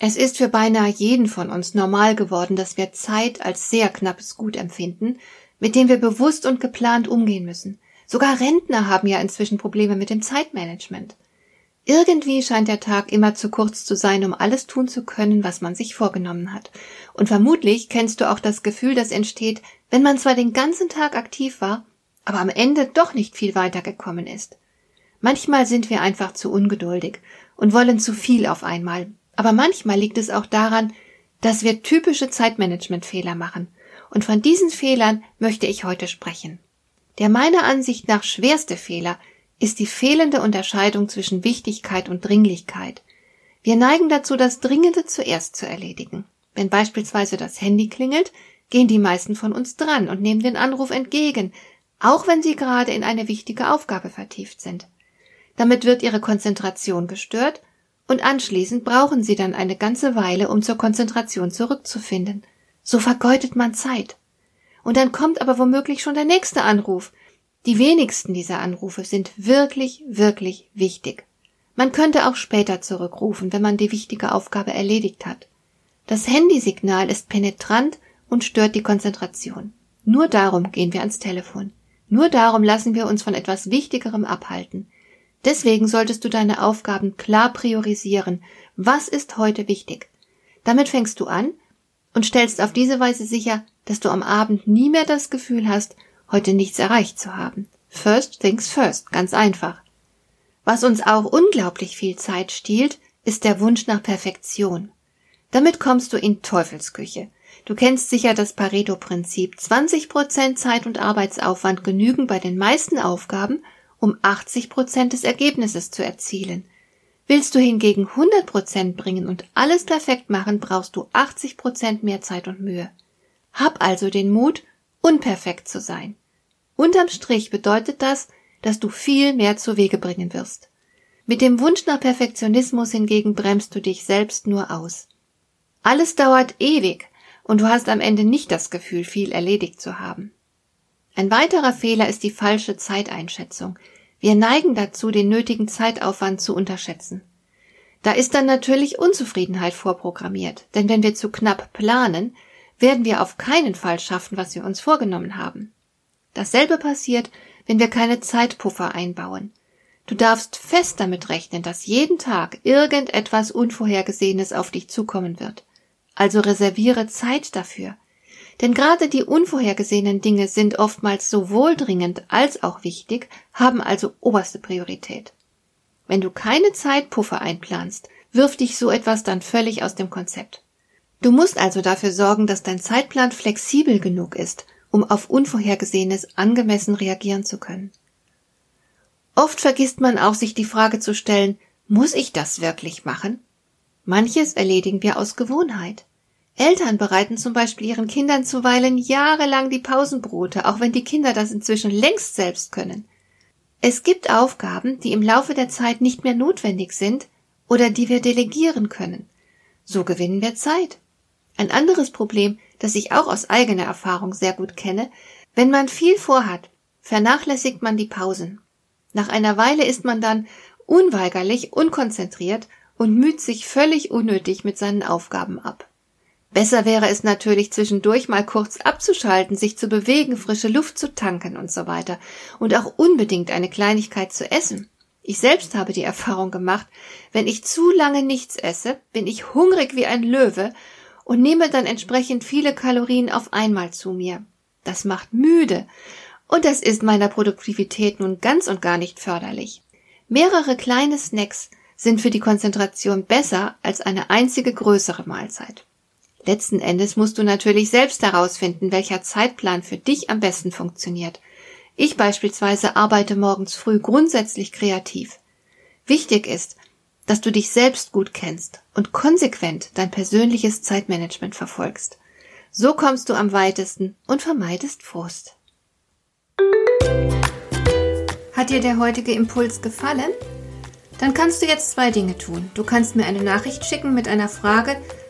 Es ist für beinahe jeden von uns normal geworden, dass wir Zeit als sehr knappes Gut empfinden, mit dem wir bewusst und geplant umgehen müssen. Sogar Rentner haben ja inzwischen Probleme mit dem Zeitmanagement. Irgendwie scheint der Tag immer zu kurz zu sein, um alles tun zu können, was man sich vorgenommen hat. Und vermutlich kennst du auch das Gefühl, das entsteht, wenn man zwar den ganzen Tag aktiv war, aber am Ende doch nicht viel weitergekommen ist. Manchmal sind wir einfach zu ungeduldig und wollen zu viel auf einmal, aber manchmal liegt es auch daran, dass wir typische Zeitmanagementfehler machen. Und von diesen Fehlern möchte ich heute sprechen. Der meiner Ansicht nach schwerste Fehler ist die fehlende Unterscheidung zwischen Wichtigkeit und Dringlichkeit. Wir neigen dazu, das Dringende zuerst zu erledigen. Wenn beispielsweise das Handy klingelt, gehen die meisten von uns dran und nehmen den Anruf entgegen, auch wenn sie gerade in eine wichtige Aufgabe vertieft sind. Damit wird ihre Konzentration gestört und anschließend brauchen sie dann eine ganze Weile, um zur Konzentration zurückzufinden. So vergeudet man Zeit. Und dann kommt aber womöglich schon der nächste Anruf. Die wenigsten dieser Anrufe sind wirklich, wirklich wichtig. Man könnte auch später zurückrufen, wenn man die wichtige Aufgabe erledigt hat. Das Handysignal ist penetrant und stört die Konzentration. Nur darum gehen wir ans Telefon. Nur darum lassen wir uns von etwas Wichtigerem abhalten. Deswegen solltest du deine Aufgaben klar priorisieren. Was ist heute wichtig? Damit fängst du an und stellst auf diese Weise sicher, dass du am Abend nie mehr das Gefühl hast, heute nichts erreicht zu haben. First things first, ganz einfach. Was uns auch unglaublich viel Zeit stiehlt, ist der Wunsch nach Perfektion. Damit kommst du in Teufelsküche. Du kennst sicher das Pareto-Prinzip. 20% Zeit und Arbeitsaufwand genügen bei den meisten Aufgaben um 80 Prozent des Ergebnisses zu erzielen. Willst du hingegen 100 Prozent bringen und alles perfekt machen, brauchst du 80 Prozent mehr Zeit und Mühe. Hab also den Mut, unperfekt zu sein. Unterm Strich bedeutet das, dass du viel mehr zu Wege bringen wirst. Mit dem Wunsch nach Perfektionismus hingegen bremst du dich selbst nur aus. Alles dauert ewig und du hast am Ende nicht das Gefühl, viel erledigt zu haben. Ein weiterer Fehler ist die falsche Zeiteinschätzung. Wir neigen dazu, den nötigen Zeitaufwand zu unterschätzen. Da ist dann natürlich Unzufriedenheit vorprogrammiert, denn wenn wir zu knapp planen, werden wir auf keinen Fall schaffen, was wir uns vorgenommen haben. Dasselbe passiert, wenn wir keine Zeitpuffer einbauen. Du darfst fest damit rechnen, dass jeden Tag irgendetwas Unvorhergesehenes auf dich zukommen wird. Also reserviere Zeit dafür. Denn gerade die unvorhergesehenen Dinge sind oftmals sowohl dringend als auch wichtig, haben also oberste Priorität. Wenn du keine Zeitpuffer einplanst, wirft dich so etwas dann völlig aus dem Konzept. Du musst also dafür sorgen, dass dein Zeitplan flexibel genug ist, um auf Unvorhergesehenes angemessen reagieren zu können. Oft vergisst man auch, sich die Frage zu stellen, muss ich das wirklich machen? Manches erledigen wir aus Gewohnheit. Eltern bereiten zum Beispiel ihren Kindern zuweilen jahrelang die Pausenbrote, auch wenn die Kinder das inzwischen längst selbst können. Es gibt Aufgaben, die im Laufe der Zeit nicht mehr notwendig sind oder die wir delegieren können. So gewinnen wir Zeit. Ein anderes Problem, das ich auch aus eigener Erfahrung sehr gut kenne, wenn man viel vorhat, vernachlässigt man die Pausen. Nach einer Weile ist man dann unweigerlich unkonzentriert und müht sich völlig unnötig mit seinen Aufgaben ab. Besser wäre es natürlich zwischendurch mal kurz abzuschalten, sich zu bewegen, frische Luft zu tanken und so weiter und auch unbedingt eine Kleinigkeit zu essen. Ich selbst habe die Erfahrung gemacht, wenn ich zu lange nichts esse, bin ich hungrig wie ein Löwe und nehme dann entsprechend viele Kalorien auf einmal zu mir. Das macht müde und das ist meiner Produktivität nun ganz und gar nicht förderlich. Mehrere kleine Snacks sind für die Konzentration besser als eine einzige größere Mahlzeit. Letzten Endes musst du natürlich selbst herausfinden, welcher Zeitplan für dich am besten funktioniert. Ich beispielsweise arbeite morgens früh grundsätzlich kreativ. Wichtig ist, dass du dich selbst gut kennst und konsequent dein persönliches Zeitmanagement verfolgst. So kommst du am weitesten und vermeidest Frust. Hat dir der heutige Impuls gefallen? Dann kannst du jetzt zwei Dinge tun. Du kannst mir eine Nachricht schicken mit einer Frage,